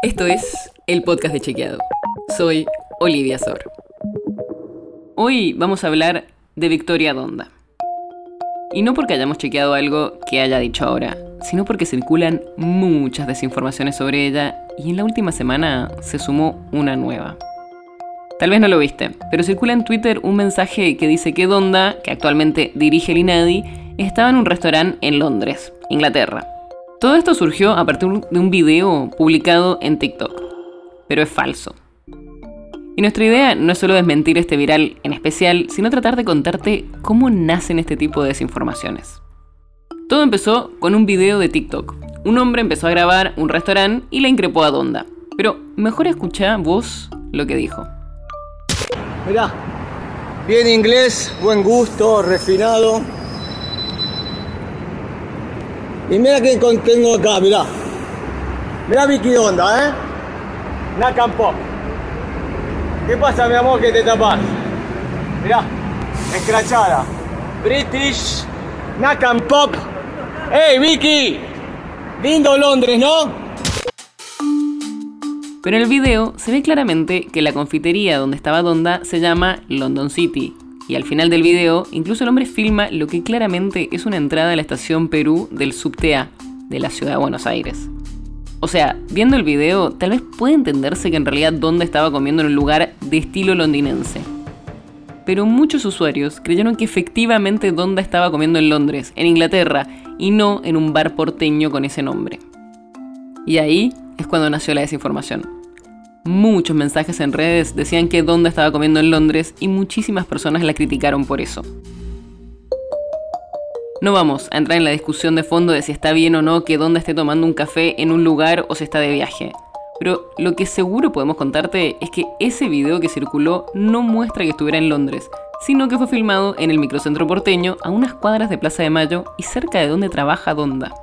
Esto es el podcast de Chequeado. Soy Olivia Sor. Hoy vamos a hablar de Victoria Donda. Y no porque hayamos chequeado algo que haya dicho ahora, sino porque circulan muchas desinformaciones sobre ella y en la última semana se sumó una nueva. Tal vez no lo viste, pero circula en Twitter un mensaje que dice que Donda, que actualmente dirige el INADI, estaba en un restaurante en Londres, Inglaterra. Todo esto surgió a partir de un video publicado en TikTok, pero es falso. Y nuestra idea no es solo desmentir este viral en especial, sino tratar de contarte cómo nacen este tipo de desinformaciones. Todo empezó con un video de TikTok. Un hombre empezó a grabar un restaurante y le increpó a Donda. Pero mejor escucha vos lo que dijo. Mirá, bien inglés, buen gusto, refinado. Y mira que tengo acá, mirá. Mirá Vicky Onda, ¿eh? Nakam Pop. ¿Qué pasa, mi amor, que te tapas? Mirá, escrachada. British Nakam Pop. ¡Hey, Vicky! Lindo Londres, ¿no? Pero en el video se ve claramente que la confitería donde estaba Donda se llama London City. Y al final del video, incluso el hombre filma lo que claramente es una entrada a la estación Perú del subte de la ciudad de Buenos Aires. O sea, viendo el video, tal vez puede entenderse que en realidad Donda estaba comiendo en un lugar de estilo londinense. Pero muchos usuarios creyeron que efectivamente Donda estaba comiendo en Londres, en Inglaterra, y no en un bar porteño con ese nombre. Y ahí es cuando nació la desinformación. Muchos mensajes en redes decían que Donda estaba comiendo en Londres y muchísimas personas la criticaron por eso. No vamos a entrar en la discusión de fondo de si está bien o no que Donda esté tomando un café en un lugar o si está de viaje. Pero lo que seguro podemos contarte es que ese video que circuló no muestra que estuviera en Londres, sino que fue filmado en el microcentro porteño a unas cuadras de Plaza de Mayo y cerca de donde trabaja Donda.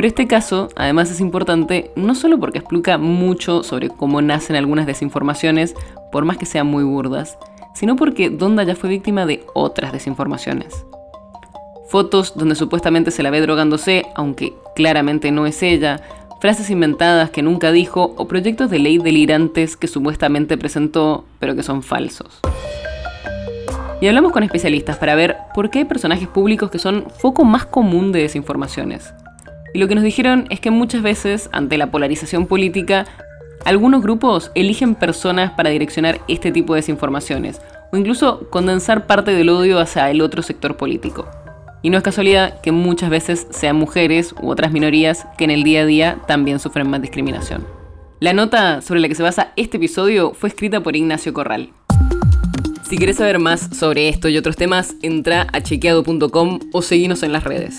Pero este caso, además, es importante no solo porque explica mucho sobre cómo nacen algunas desinformaciones, por más que sean muy burdas, sino porque Donda ya fue víctima de otras desinformaciones. Fotos donde supuestamente se la ve drogándose, aunque claramente no es ella, frases inventadas que nunca dijo o proyectos de ley delirantes que supuestamente presentó, pero que son falsos. Y hablamos con especialistas para ver por qué hay personajes públicos que son foco más común de desinformaciones. Y lo que nos dijeron es que muchas veces, ante la polarización política, algunos grupos eligen personas para direccionar este tipo de desinformaciones, o incluso condensar parte del odio hacia el otro sector político. Y no es casualidad que muchas veces sean mujeres u otras minorías que en el día a día también sufren más discriminación. La nota sobre la que se basa este episodio fue escrita por Ignacio Corral. Si quieres saber más sobre esto y otros temas, entra a chequeado.com o seguinos en las redes.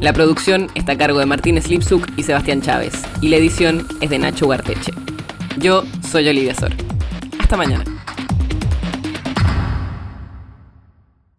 La producción está a cargo de Martín Slipsuk y Sebastián Chávez, y la edición es de Nacho Garteche. Yo soy Olivia Sor. Hasta mañana.